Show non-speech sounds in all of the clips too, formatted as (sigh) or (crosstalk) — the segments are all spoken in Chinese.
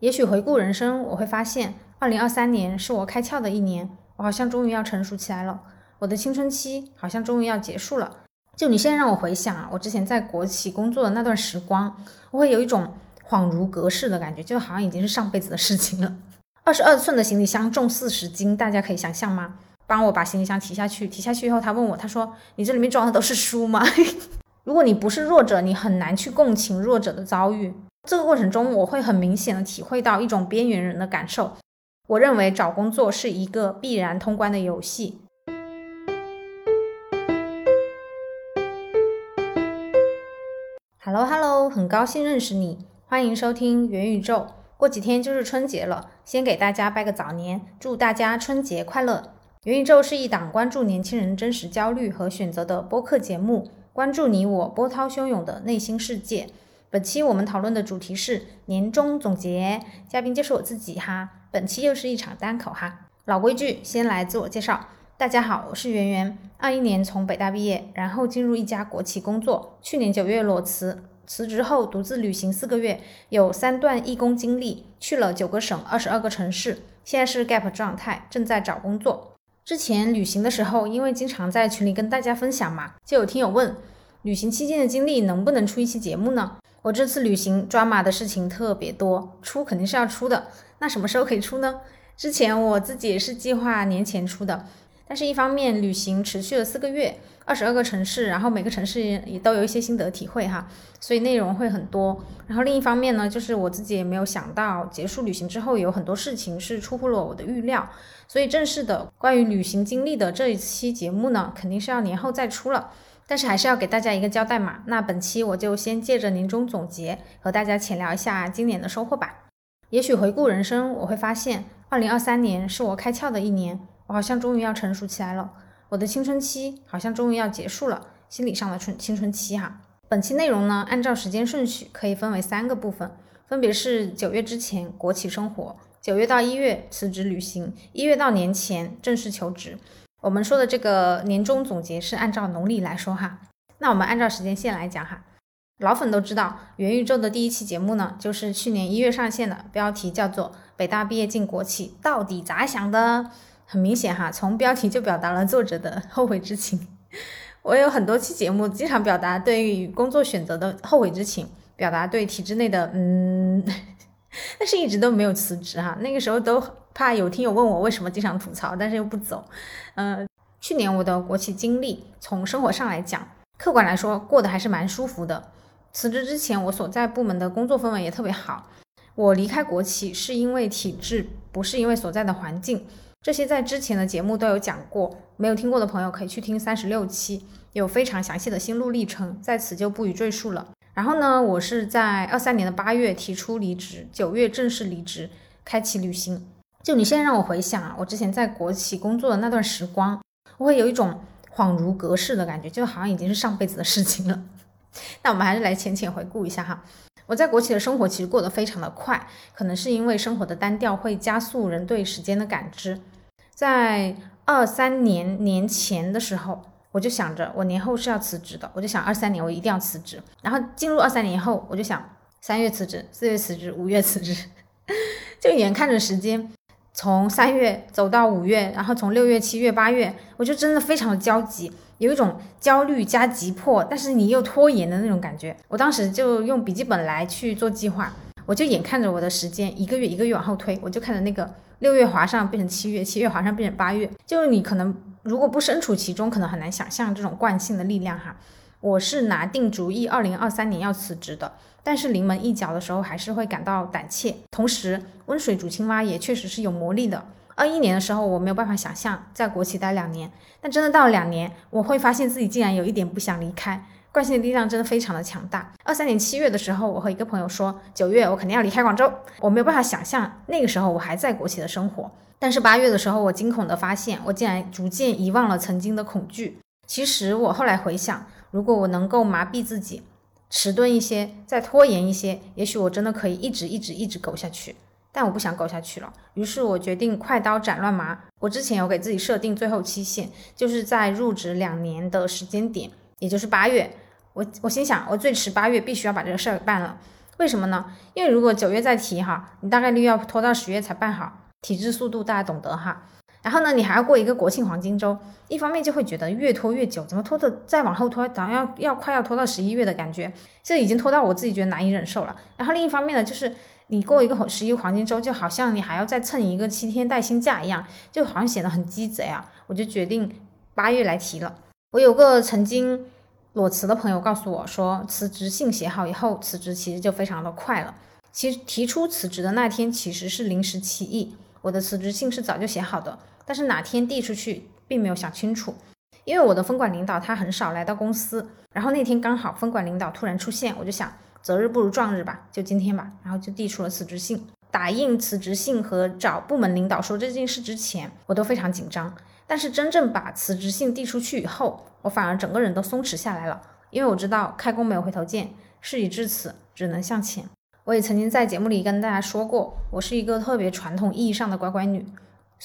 也许回顾人生，我会发现，二零二三年是我开窍的一年，我好像终于要成熟起来了，我的青春期好像终于要结束了。就你现在让我回想啊，我之前在国企工作的那段时光，我会有一种恍如隔世的感觉，就好像已经是上辈子的事情了。二十二寸的行李箱重四十斤，大家可以想象吗？帮我把行李箱提下去，提下去以后，他问我，他说：“你这里面装的都是书吗？” (laughs) 如果你不是弱者，你很难去共情弱者的遭遇。这个过程中，我会很明显的体会到一种边缘人的感受。我认为找工作是一个必然通关的游戏。Hello Hello，很高兴认识你，欢迎收听元宇宙。过几天就是春节了，先给大家拜个早年，祝大家春节快乐。元宇宙是一档关注年轻人真实焦虑和选择的播客节目。关注你我波涛汹涌的内心世界。本期我们讨论的主题是年终总结，嘉宾就是我自己哈。本期又是一场单口哈。老规矩，先来自我介绍。大家好，我是圆圆。二一年从北大毕业，然后进入一家国企工作。去年九月裸辞，辞职后独自旅行四个月，有三段义工经历，去了九个省，二十二个城市。现在是 gap 状态，正在找工作。之前旅行的时候，因为经常在群里跟大家分享嘛，就有听友问，旅行期间的经历能不能出一期节目呢？我这次旅行抓马的事情特别多，出肯定是要出的。那什么时候可以出呢？之前我自己也是计划年前出的，但是一方面旅行持续了四个月，二十二个城市，然后每个城市也都有一些心得体会哈，所以内容会很多。然后另一方面呢，就是我自己也没有想到结束旅行之后有很多事情是出乎了我的预料。所以正式的关于旅行经历的这一期节目呢，肯定是要年后再出了，但是还是要给大家一个交代嘛。那本期我就先借着年终总结和大家浅聊一下今年的收获吧。也许回顾人生，我会发现，二零二三年是我开窍的一年，我好像终于要成熟起来了，我的青春期好像终于要结束了，心理上的春青春期哈。本期内容呢，按照时间顺序可以分为三个部分，分别是九月之前国企生活。九月到一月辞职旅行，一月到年前正式求职。我们说的这个年终总结是按照农历来说哈。那我们按照时间线来讲哈。老粉都知道，元宇宙的第一期节目呢，就是去年一月上线的，标题叫做《北大毕业进国企到底咋想的》。很明显哈，从标题就表达了作者的后悔之情。我有很多期节目，经常表达对于工作选择的后悔之情，表达对体制内的嗯。(laughs) 但是一直都没有辞职哈，那个时候都怕有听友问我为什么经常吐槽，但是又不走。嗯，去年我的国企经历，从生活上来讲，客观来说过得还是蛮舒服的。辞职之前，我所在部门的工作氛围也特别好。我离开国企是因为体制，不是因为所在的环境。这些在之前的节目都有讲过，没有听过的朋友可以去听三十六期，有非常详细的心路历程，在此就不予赘述了。然后呢，我是在二三年的八月提出离职，九月正式离职，开启旅行。就你现在让我回想啊，我之前在国企工作的那段时光，我会有一种恍如隔世的感觉，就好像已经是上辈子的事情了。(laughs) 那我们还是来浅浅回顾一下哈。我在国企的生活其实过得非常的快，可能是因为生活的单调会加速人对时间的感知。在二三年年前的时候。我就想着我年后是要辞职的，我就想二三年我一定要辞职。然后进入二三年以后，我就想三月辞职，四月辞职，五月辞职，(laughs) 就眼看着时间从三月走到五月，然后从六月、七月、八月，我就真的非常的焦急，有一种焦虑加急迫，但是你又拖延的那种感觉。我当时就用笔记本来去做计划，我就眼看着我的时间一个月一个月往后推，我就看着那个六月划上变成七月，七月划上变成八月，就是你可能。如果不身处其中，可能很难想象这种惯性的力量哈。我是拿定主意，二零二三年要辞职的，但是临门一脚的时候还是会感到胆怯。同时，温水煮青蛙也确实是有魔力的。二一年的时候，我没有办法想象在国企待两年，但真的到了两年，我会发现自己竟然有一点不想离开。惯性的力量真的非常的强大。二三年七月的时候，我和一个朋友说，九月我肯定要离开广州。我没有办法想象那个时候我还在国企的生活。但是八月的时候，我惊恐的发现，我竟然逐渐遗忘了曾经的恐惧。其实我后来回想，如果我能够麻痹自己，迟钝一些，再拖延一些，也许我真的可以一直一直一直苟下去。但我不想苟下去了，于是我决定快刀斩乱麻。我之前有给自己设定最后期限，就是在入职两年的时间点，也就是八月。我我心想，我最迟八月必须要把这个事儿办了。为什么呢？因为如果九月再提哈，你大概率要拖到十月才办好，体制速度大家懂得哈。然后呢，你还要过一个国庆黄金周，一方面就会觉得越拖越久，怎么拖的再往后拖，好像要要快要拖到十一月的感觉，这已经拖到我自己觉得难以忍受了。然后另一方面呢，就是你过一个十一黄金周，就好像你还要再蹭一个七天带薪假一样，就好像显得很鸡贼啊。我就决定八月来提了。我有个曾经裸辞的朋友告诉我说，辞职信写好以后，辞职其实就非常的快了。其实提出辞职的那天其实是临时起意，我的辞职信是早就写好的。但是哪天递出去，并没有想清楚，因为我的分管领导他很少来到公司，然后那天刚好分管领导突然出现，我就想择日不如撞日吧，就今天吧，然后就递出了辞职信。打印辞职信和找部门领导说这件事之前，我都非常紧张，但是真正把辞职信递出去以后，我反而整个人都松弛下来了，因为我知道开工没有回头箭，事已至此，只能向前。我也曾经在节目里跟大家说过，我是一个特别传统意义上的乖乖女。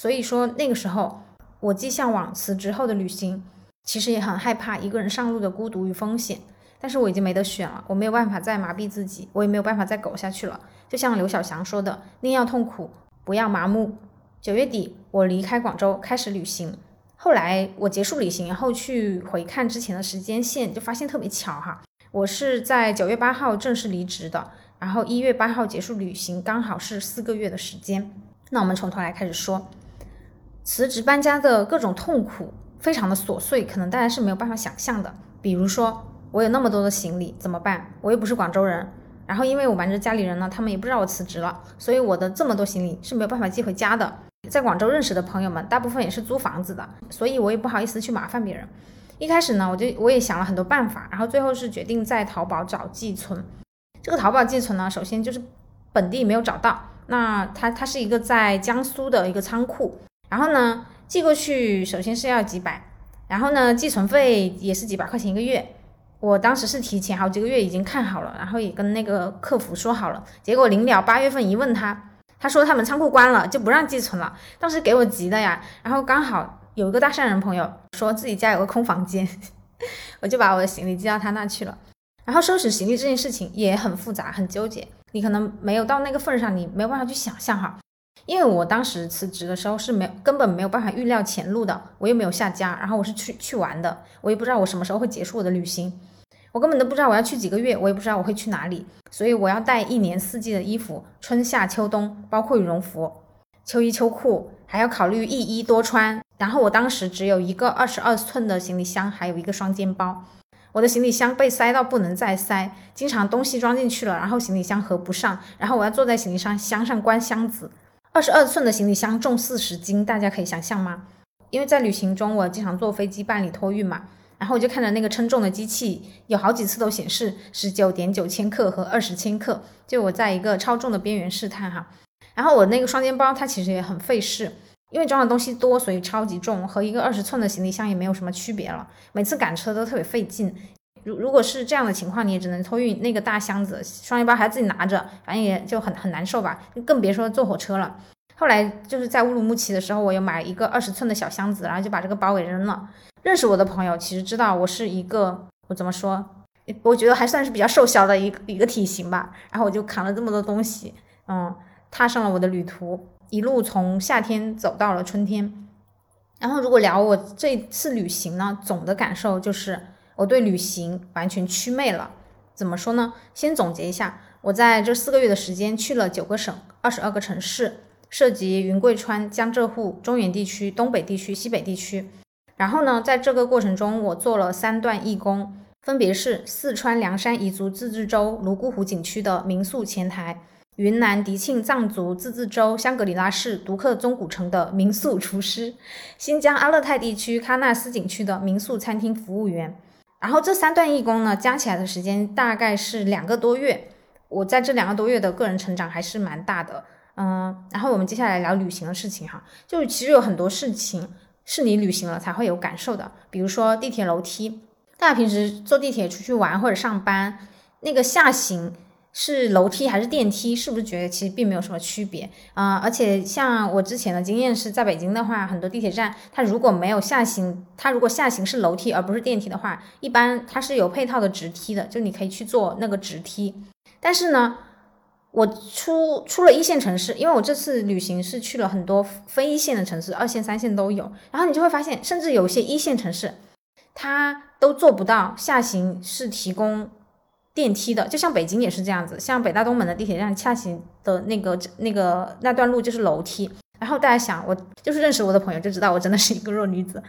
所以说那个时候，我既向往辞职后的旅行，其实也很害怕一个人上路的孤独与风险。但是我已经没得选了，我没有办法再麻痹自己，我也没有办法再苟下去了。就像刘小翔说的：“宁要痛苦，不要麻木。”九月底，我离开广州开始旅行。后来我结束旅行以后去回看之前的时间线，就发现特别巧哈，我是在九月八号正式离职的，然后一月八号结束旅行，刚好是四个月的时间。那我们从头来开始说。辞职搬家的各种痛苦，非常的琐碎，可能大家是没有办法想象的。比如说，我有那么多的行李怎么办？我又不是广州人，然后因为我瞒着家里人呢，他们也不知道我辞职了，所以我的这么多行李是没有办法寄回家的。在广州认识的朋友们，大部分也是租房子的，所以我也不好意思去麻烦别人。一开始呢，我就我也想了很多办法，然后最后是决定在淘宝找寄存。这个淘宝寄存呢，首先就是本地没有找到，那它它是一个在江苏的一个仓库。然后呢，寄过去首先是要几百，然后呢，寄存费也是几百块钱一个月。我当时是提前好几个月已经看好了，然后也跟那个客服说好了。结果临了八月份一问他，他说他们仓库关了，就不让寄存了。当时给我急的呀，然后刚好有一个大善人朋友说自己家有个空房间，(laughs) 我就把我的行李寄到他那去了。然后收拾行李这件事情也很复杂，很纠结。你可能没有到那个份上，你没有办法去想象哈。因为我当时辞职的时候是没根本没有办法预料前路的，我又没有下家，然后我是去去玩的，我也不知道我什么时候会结束我的旅行，我根本都不知道我要去几个月，我也不知道我会去哪里，所以我要带一年四季的衣服，春夏秋冬，包括羽绒服、秋衣秋裤，还要考虑一衣多穿。然后我当时只有一个二十二寸的行李箱，还有一个双肩包，我的行李箱被塞到不能再塞，经常东西装进去了，然后行李箱合不上，然后我要坐在行李箱箱上关箱子。二十二寸的行李箱重四十斤，大家可以想象吗？因为在旅行中，我经常坐飞机办理托运嘛，然后我就看着那个称重的机器，有好几次都显示十九点九千克和二十千克，就我在一个超重的边缘试探哈。然后我那个双肩包它其实也很费事，因为装的东西多，所以超级重，和一个二十寸的行李箱也没有什么区别了。每次赶车都特别费劲。如如果是这样的情况，你也只能托运那个大箱子，双肩包还自己拿着，反正也就很很难受吧，更别说坐火车了。后来就是在乌鲁木齐的时候，我又买一个二十寸的小箱子，然后就把这个包给扔了。认识我的朋友其实知道我是一个，我怎么说？我觉得还算是比较瘦小的一个一个体型吧。然后我就扛了这么多东西，嗯，踏上了我的旅途，一路从夏天走到了春天。然后如果聊我这次旅行呢，总的感受就是。我对旅行完全祛魅了，怎么说呢？先总结一下，我在这四个月的时间去了九个省，二十二个城市，涉及云贵川、江浙沪、中原地区、东北地区、西北地区。然后呢，在这个过程中，我做了三段义工，分别是四川凉山彝族自治州泸沽湖景区的民宿前台，云南迪庆藏族自治州香格里拉市独克宗古城的民宿厨师，新疆阿勒泰地区喀纳斯景区的民宿餐厅服务员。然后这三段义工呢，加起来的时间大概是两个多月。我在这两个多月的个人成长还是蛮大的，嗯。然后我们接下来聊旅行的事情哈，就其实有很多事情是你旅行了才会有感受的，比如说地铁楼梯，大家平时坐地铁出去玩或者上班，那个下行。是楼梯还是电梯？是不是觉得其实并没有什么区别啊？而且像我之前的经验是在北京的话，很多地铁站它如果没有下行，它如果下行是楼梯而不是电梯的话，一般它是有配套的直梯的，就你可以去坐那个直梯。但是呢，我出出了一线城市，因为我这次旅行是去了很多非一线的城市，二线、三线都有。然后你就会发现，甚至有些一线城市，它都做不到下行是提供电梯的。就像北京也是这样子，像北大东门的地铁站下行的那个那个那段路就是楼梯。然后大家想，我就是认识我的朋友就知道我真的是一个弱女子。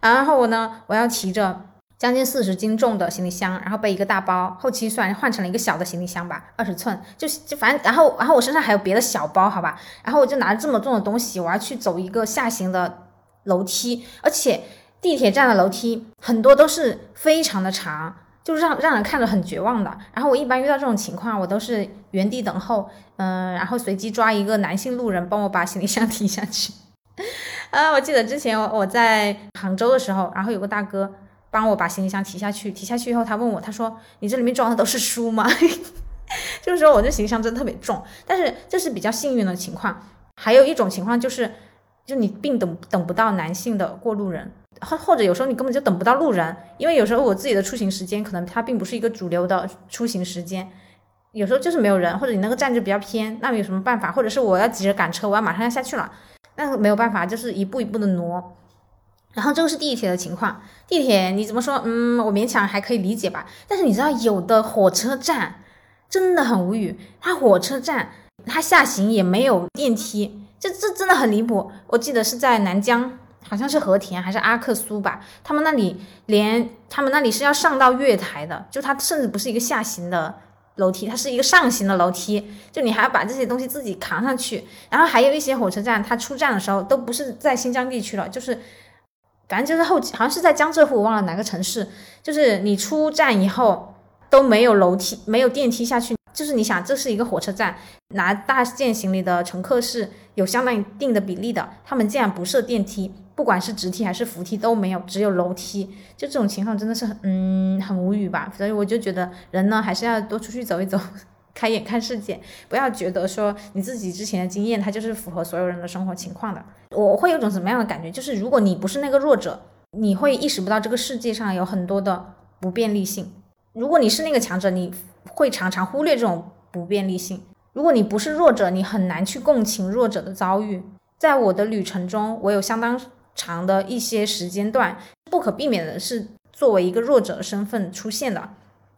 然后我呢，我要提着。将近四十斤重的行李箱，然后背一个大包，后期算换成了一个小的行李箱吧，二十寸，就就反正，然后然后我身上还有别的小包，好吧，然后我就拿着这么重的东西，我要去走一个下行的楼梯，而且地铁站的楼梯很多都是非常的长，就是让让人看着很绝望的。然后我一般遇到这种情况，我都是原地等候，嗯，然后随机抓一个男性路人帮我把行李箱提下去。(laughs) 啊，我记得之前我在杭州的时候，然后有个大哥。帮我把行李箱提下去，提下去以后，他问我，他说：“你这里面装的都是书吗？” (laughs) 就是说我这行李箱真的特别重，但是这是比较幸运的情况。还有一种情况就是，就你并等等不到男性的过路人，或或者有时候你根本就等不到路人，因为有时候我自己的出行时间可能它并不是一个主流的出行时间，有时候就是没有人，或者你那个站就比较偏，那有什么办法？或者是我要急着赶车，我要马上要下去了，那没有办法，就是一步一步的挪。然后这个是地铁的情况，地铁你怎么说？嗯，我勉强还可以理解吧。但是你知道，有的火车站真的很无语，它火车站它下行也没有电梯，这这真的很离谱。我记得是在南疆，好像是和田还是阿克苏吧，他们那里连他们那里是要上到月台的，就它甚至不是一个下行的楼梯，它是一个上行的楼梯，就你还要把这些东西自己扛上去。然后还有一些火车站，它出站的时候都不是在新疆地区了，就是。反正就是后，好像是在江浙沪，我忘了哪个城市。就是你出站以后都没有楼梯，没有电梯下去。就是你想，这是一个火车站，拿大件行李的乘客是有相当一定的比例的，他们竟然不设电梯，不管是直梯还是扶梯都没有，只有楼梯。就这种情况真的是很，嗯，很无语吧。所以我就觉得人呢，还是要多出去走一走。(laughs) 开眼看世界，不要觉得说你自己之前的经验，它就是符合所有人的生活情况的。我会有种什么样的感觉？就是如果你不是那个弱者，你会意识不到这个世界上有很多的不便利性；如果你是那个强者，你会常常忽略这种不便利性。如果你不是弱者，你很难去共情弱者的遭遇。在我的旅程中，我有相当长的一些时间段，不可避免的是作为一个弱者的身份出现的。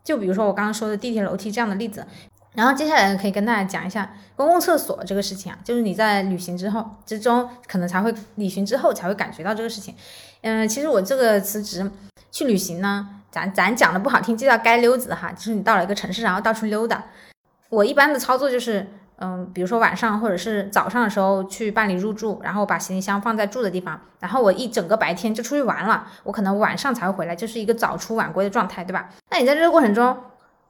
就比如说我刚刚说的地铁楼梯这样的例子。然后接下来可以跟大家讲一下公共厕所这个事情啊，就是你在旅行之后之中，可能才会旅行之后才会感觉到这个事情。嗯，其实我这个辞职去旅行呢，咱咱讲的不好听，就叫街溜子哈，就是你到了一个城市，然后到处溜达。我一般的操作就是，嗯，比如说晚上或者是早上的时候去办理入住，然后把行李箱放在住的地方，然后我一整个白天就出去玩了，我可能晚上才会回来，就是一个早出晚归的状态，对吧？那你在这个过程中，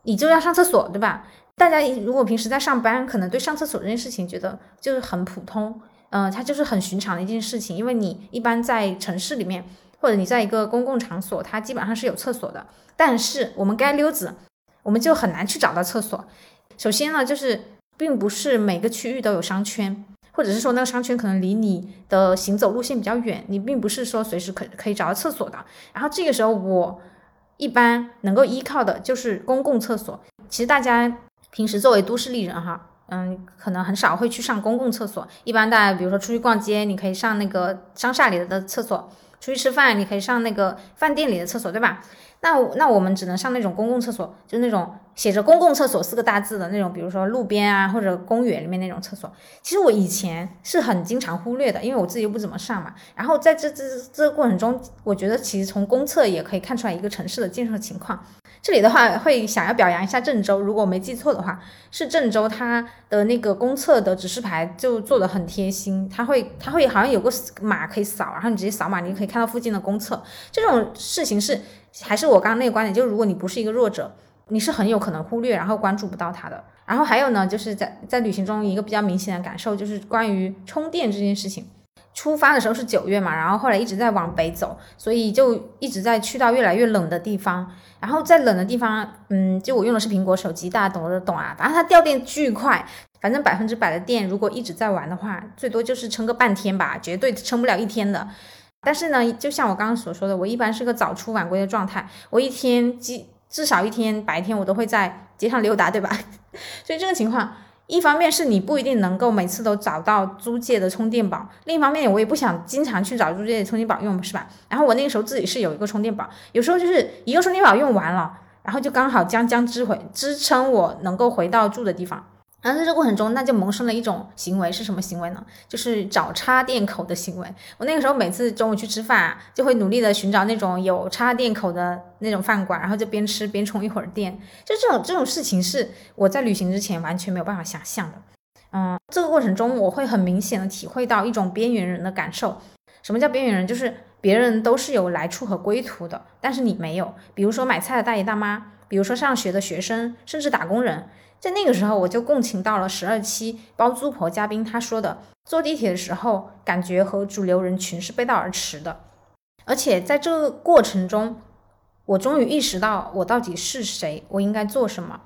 你就要上厕所，对吧？大家如果平时在上班，可能对上厕所这件事情觉得就是很普通，嗯，它就是很寻常的一件事情。因为你一般在城市里面，或者你在一个公共场所，它基本上是有厕所的。但是我们街溜子，我们就很难去找到厕所。首先呢，就是并不是每个区域都有商圈，或者是说那个商圈可能离你的行走路线比较远，你并不是说随时可可以找到厕所的。然后这个时候，我一般能够依靠的就是公共厕所。其实大家。平时作为都市丽人哈，嗯，可能很少会去上公共厕所。一般大家比如说出去逛街，你可以上那个商厦里的厕所；出去吃饭，你可以上那个饭店里的厕所，对吧？那那我们只能上那种公共厕所，就那种写着“公共厕所”四个大字的那种，比如说路边啊或者公园里面那种厕所。其实我以前是很经常忽略的，因为我自己又不怎么上嘛。然后在这这这个过程中，我觉得其实从公厕也可以看出来一个城市的建设情况。这里的话会想要表扬一下郑州，如果我没记错的话，是郑州它的那个公厕的指示牌就做的很贴心，它会它会好像有个码可以扫，然后你直接扫码，你就可以看到附近的公厕。这种事情是还是我刚刚那个观点，就是如果你不是一个弱者，你是很有可能忽略然后关注不到它的。然后还有呢，就是在在旅行中一个比较明显的感受就是关于充电这件事情。出发的时候是九月嘛，然后后来一直在往北走，所以就一直在去到越来越冷的地方。然后在冷的地方，嗯，就我用的是苹果手机，大家懂的懂啊。反正它掉电巨快，反正百分之百的电，如果一直在玩的话，最多就是撑个半天吧，绝对撑不了一天的。但是呢，就像我刚刚所说的，我一般是个早出晚归的状态，我一天至至少一天白天我都会在街上溜达，对吧？(laughs) 所以这个情况，一方面是你不一定能够每次都找到租借的充电宝，另一方面我也不想经常去找租借的充电宝用，是吧？然后我那个时候自己是有一个充电宝，有时候就是一个充电宝用完了，然后就刚好将将支回支撑我能够回到住的地方。然后在这过程中，那就萌生了一种行为，是什么行为呢？就是找插电口的行为。我那个时候每次中午去吃饭，就会努力的寻找那种有插电口的那种饭馆，然后就边吃边充一会儿电。就这种这种事情是我在旅行之前完全没有办法想象的。嗯，这个过程中我会很明显的体会到一种边缘人的感受。什么叫边缘人？就是别人都是有来处和归途的，但是你没有。比如说买菜的大爷大妈，比如说上学的学生，甚至打工人。在那个时候，我就共情到了十二期包租婆嘉宾他说的，坐地铁的时候感觉和主流人群是背道而驰的。而且在这个过程中，我终于意识到我到底是谁，我应该做什么。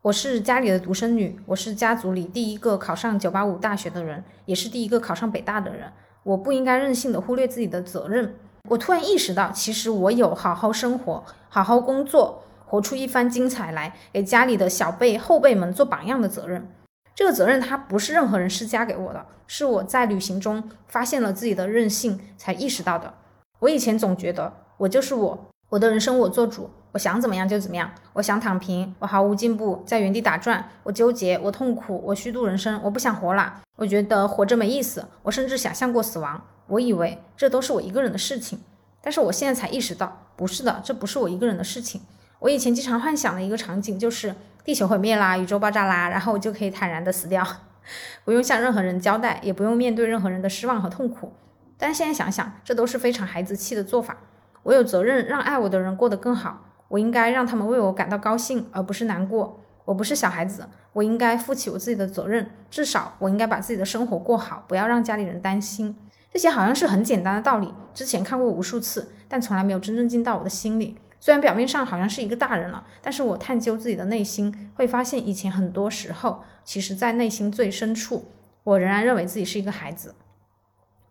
我是家里的独生女，我是家族里第一个考上九八五大学的人，也是第一个考上北大的人。我不应该任性的忽略自己的责任。我突然意识到，其实我有好好生活、好好工作。活出一番精彩来，给家里的小辈后辈们做榜样的责任。这个责任，它不是任何人施加给我的，是我在旅行中发现了自己的任性才意识到的。我以前总觉得我就是我，我的人生我做主，我想怎么样就怎么样。我想躺平，我毫无进步，在原地打转。我纠结，我痛苦，我虚度人生，我不想活了。我觉得活着没意思。我甚至想象过死亡。我以为这都是我一个人的事情，但是我现在才意识到，不是的，这不是我一个人的事情。我以前经常幻想的一个场景就是地球毁灭啦，宇宙爆炸啦，然后我就可以坦然的死掉，(laughs) 不用向任何人交代，也不用面对任何人的失望和痛苦。但现在想想，这都是非常孩子气的做法。我有责任让爱我的人过得更好，我应该让他们为我感到高兴，而不是难过。我不是小孩子，我应该负起我自己的责任，至少我应该把自己的生活过好，不要让家里人担心。这些好像是很简单的道理，之前看过无数次，但从来没有真正进到我的心里。虽然表面上好像是一个大人了，但是我探究自己的内心，会发现以前很多时候，其实在内心最深处，我仍然认为自己是一个孩子。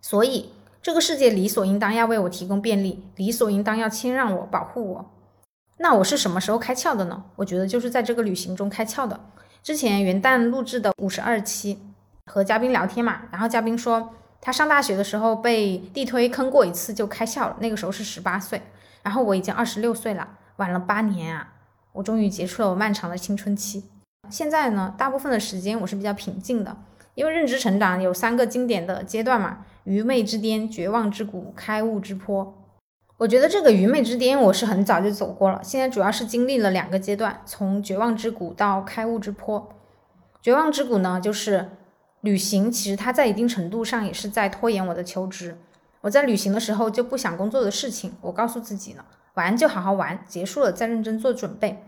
所以，这个世界理所应当要为我提供便利，理所应当要谦让我、保护我。那我是什么时候开窍的呢？我觉得就是在这个旅行中开窍的。之前元旦录制的五十二期，和嘉宾聊天嘛，然后嘉宾说他上大学的时候被地推坑过一次就开窍了，那个时候是十八岁。然后我已经二十六岁了，晚了八年啊，我终于结束了我漫长的青春期。现在呢，大部分的时间我是比较平静的，因为认知成长有三个经典的阶段嘛：愚昧之巅、绝望之谷、开悟之坡。我觉得这个愚昧之巅我是很早就走过了，现在主要是经历了两个阶段，从绝望之谷到开悟之坡。绝望之谷呢，就是旅行，其实它在一定程度上也是在拖延我的求职。我在旅行的时候就不想工作的事情，我告诉自己呢，玩就好好玩，结束了再认真做准备。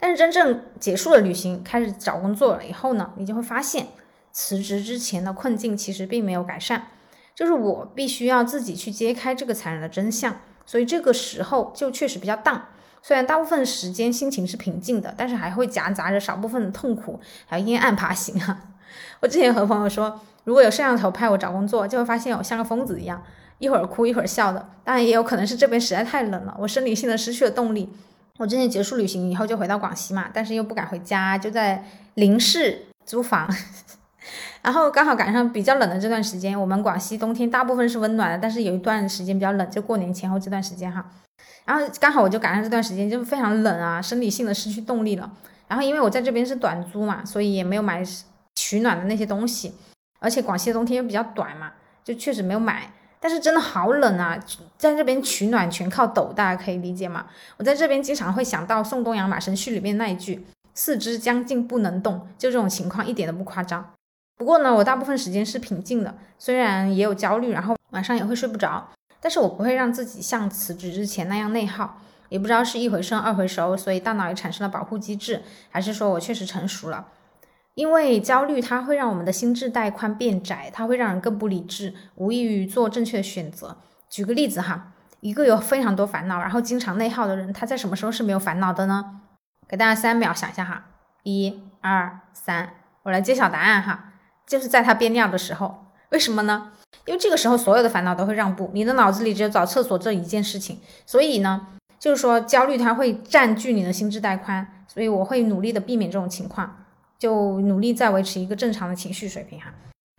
但是真正结束了旅行，开始找工作了以后呢，你就会发现，辞职之前的困境其实并没有改善，就是我必须要自己去揭开这个残忍的真相。所以这个时候就确实比较荡，虽然大部分时间心情是平静的，但是还会夹杂着少部分的痛苦，还有阴暗爬行啊。(laughs) 我之前和朋友说，如果有摄像头拍我找工作，就会发现我像个疯子一样。一会儿哭一会儿笑的，当然也有可能是这边实在太冷了，我生理性的失去了动力。我之前结束旅行以后就回到广西嘛，但是又不敢回家，就在林市租房。(laughs) 然后刚好赶上比较冷的这段时间，我们广西冬天大部分是温暖的，但是有一段时间比较冷，就过年前后这段时间哈。然后刚好我就赶上这段时间就非常冷啊，生理性的失去动力了。然后因为我在这边是短租嘛，所以也没有买取暖的那些东西，而且广西的冬天又比较短嘛，就确实没有买。但是真的好冷啊，在这边取暖全靠抖，大家可以理解吗？我在这边经常会想到宋东阳马神序里面那一句“四肢将近不能动”，就这种情况一点都不夸张。不过呢，我大部分时间是平静的，虽然也有焦虑，然后晚上也会睡不着，但是我不会让自己像辞职之前那样内耗。也不知道是一回生二回熟，所以大脑也产生了保护机制，还是说我确实成熟了。因为焦虑，它会让我们的心智带宽变窄，它会让人更不理智，无异于做正确的选择。举个例子哈，一个有非常多烦恼，然后经常内耗的人，他在什么时候是没有烦恼的呢？给大家三秒想一下哈，一、二、三，我来揭晓答案哈，就是在他憋尿的时候。为什么呢？因为这个时候所有的烦恼都会让步，你的脑子里只有找厕所这一件事情，所以呢，就是说焦虑它会占据你的心智带宽。所以我会努力的避免这种情况，就努力再维持一个正常的情绪水平哈。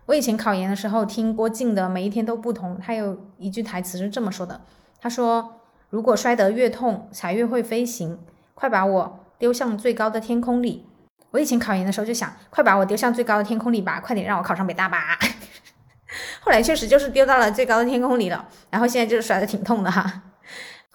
我以前考研的时候听郭靖的《每一天都不同》，他有一句台词是这么说的：“他说，如果摔得越痛，才越会飞行，快把我丢向最高的天空里。”我以前考研的时候就想，快把我丢向最高的天空里吧，快点让我考上北大吧。(laughs) 后来确实就是丢到了最高的天空里了，然后现在就是摔得挺痛的哈。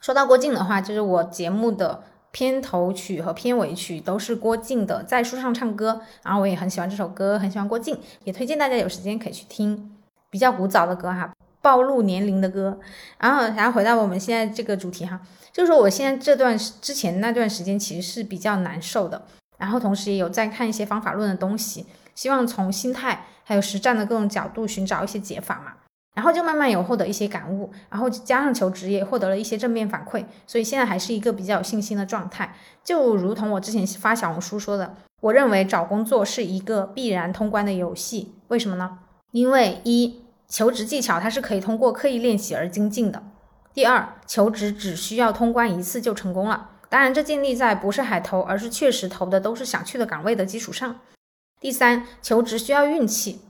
说到郭靖的话，就是我节目的。片头曲和片尾曲都是郭靖的《在树上唱歌》，然后我也很喜欢这首歌，很喜欢郭靖，也推荐大家有时间可以去听比较古早的歌哈，暴露年龄的歌。然后，然后回到我们现在这个主题哈，就是说我现在这段之前那段时间其实是比较难受的，然后同时也有在看一些方法论的东西，希望从心态还有实战的各种角度寻找一些解法嘛。然后就慢慢有获得一些感悟，然后加上求职也获得了一些正面反馈，所以现在还是一个比较有信心的状态。就如同我之前发小红书说的，我认为找工作是一个必然通关的游戏。为什么呢？因为一求职技巧它是可以通过刻意练习而精进的。第二，求职只需要通关一次就成功了。当然，这建立在不是海投，而是确实投的都是想去的岗位的基础上。第三，求职需要运气。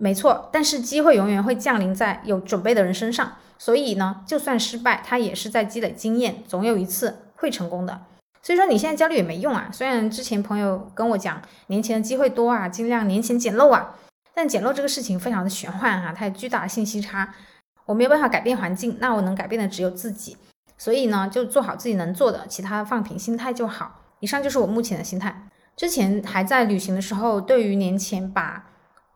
没错，但是机会永远会降临在有准备的人身上，所以呢，就算失败，他也是在积累经验，总有一次会成功的。所以说你现在焦虑也没用啊。虽然之前朋友跟我讲年前的机会多啊，尽量年前捡漏啊，但捡漏这个事情非常的玄幻哈，它有巨大的信息差，我没有办法改变环境，那我能改变的只有自己。所以呢，就做好自己能做的，其他放平心态就好。以上就是我目前的心态。之前还在旅行的时候，对于年前把。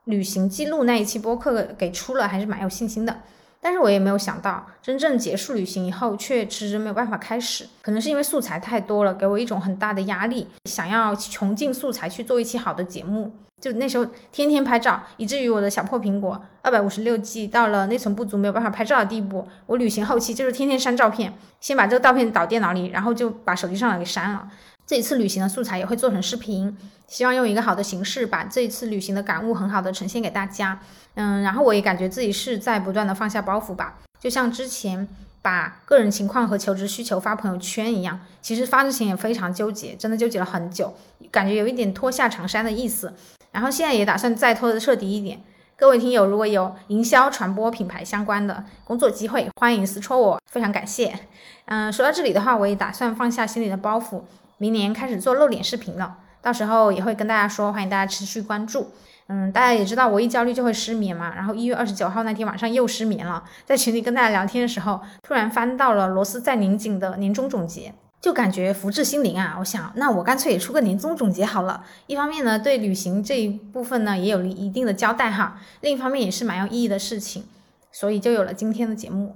旅行记录那一期播客给出了，还是蛮有信心的。但是我也没有想到，真正结束旅行以后，却迟迟没有办法开始。可能是因为素材太多了，给我一种很大的压力，想要穷尽素材去做一期好的节目。就那时候天天拍照，以至于我的小破苹果二百五十六 G 到了内存不足，没有办法拍照的地步。我旅行后期就是天天删照片，先把这个照片导电脑里，然后就把手机上的给删了。这一次旅行的素材也会做成视频，希望用一个好的形式把这一次旅行的感悟很好的呈现给大家。嗯，然后我也感觉自己是在不断的放下包袱吧，就像之前把个人情况和求职需求发朋友圈一样，其实发之前也非常纠结，真的纠结了很久，感觉有一点脱下长衫的意思。然后现在也打算再脱的彻底一点。各位听友，如果有营销传播品牌相关的工作机会，欢迎私戳我，非常感谢。嗯，说到这里的话，我也打算放下心里的包袱。明年开始做露脸视频了，到时候也会跟大家说，欢迎大家持续关注。嗯，大家也知道我一焦虑就会失眠嘛，然后一月二十九号那天晚上又失眠了，在群里跟大家聊天的时候，突然翻到了螺丝在拧紧的年终总结，就感觉福至心灵啊！我想，那我干脆也出个年终总结好了。一方面呢，对旅行这一部分呢也有一定的交代哈，另一方面也是蛮有意义的事情，所以就有了今天的节目。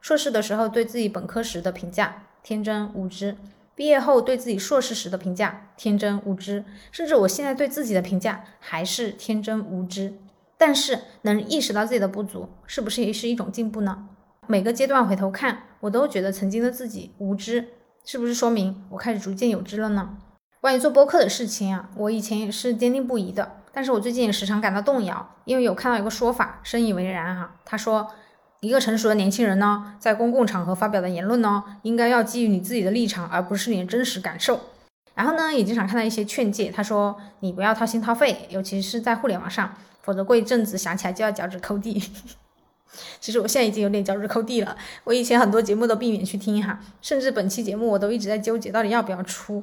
硕士的时候对自己本科时的评价：天真无知。毕业后对自己硕士时的评价天真无知，甚至我现在对自己的评价还是天真无知。但是能意识到自己的不足，是不是也是一种进步呢？每个阶段回头看，我都觉得曾经的自己无知，是不是说明我开始逐渐有知了呢？关于做播客的事情啊，我以前也是坚定不移的，但是我最近也时常感到动摇，因为有看到一个说法，深以为然哈。他说。一个成熟的年轻人呢，在公共场合发表的言论呢，应该要基于你自己的立场，而不是你的真实感受。然后呢，也经常看到一些劝诫，他说你不要掏心掏肺，尤其是在互联网上，否则过一阵子想起来就要脚趾抠地。(laughs) 其实我现在已经有点脚趾抠地了，我以前很多节目都避免去听哈，甚至本期节目我都一直在纠结到底要不要出。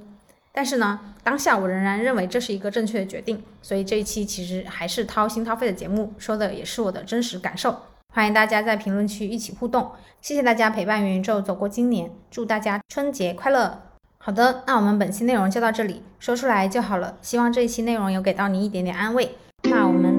但是呢，当下我仍然认为这是一个正确的决定，所以这一期其实还是掏心掏肺的节目，说的也是我的真实感受。欢迎大家在评论区一起互动，谢谢大家陪伴元宇宙走过今年，祝大家春节快乐。好的，那我们本期内容就到这里，说出来就好了。希望这一期内容有给到你一点点安慰。那我们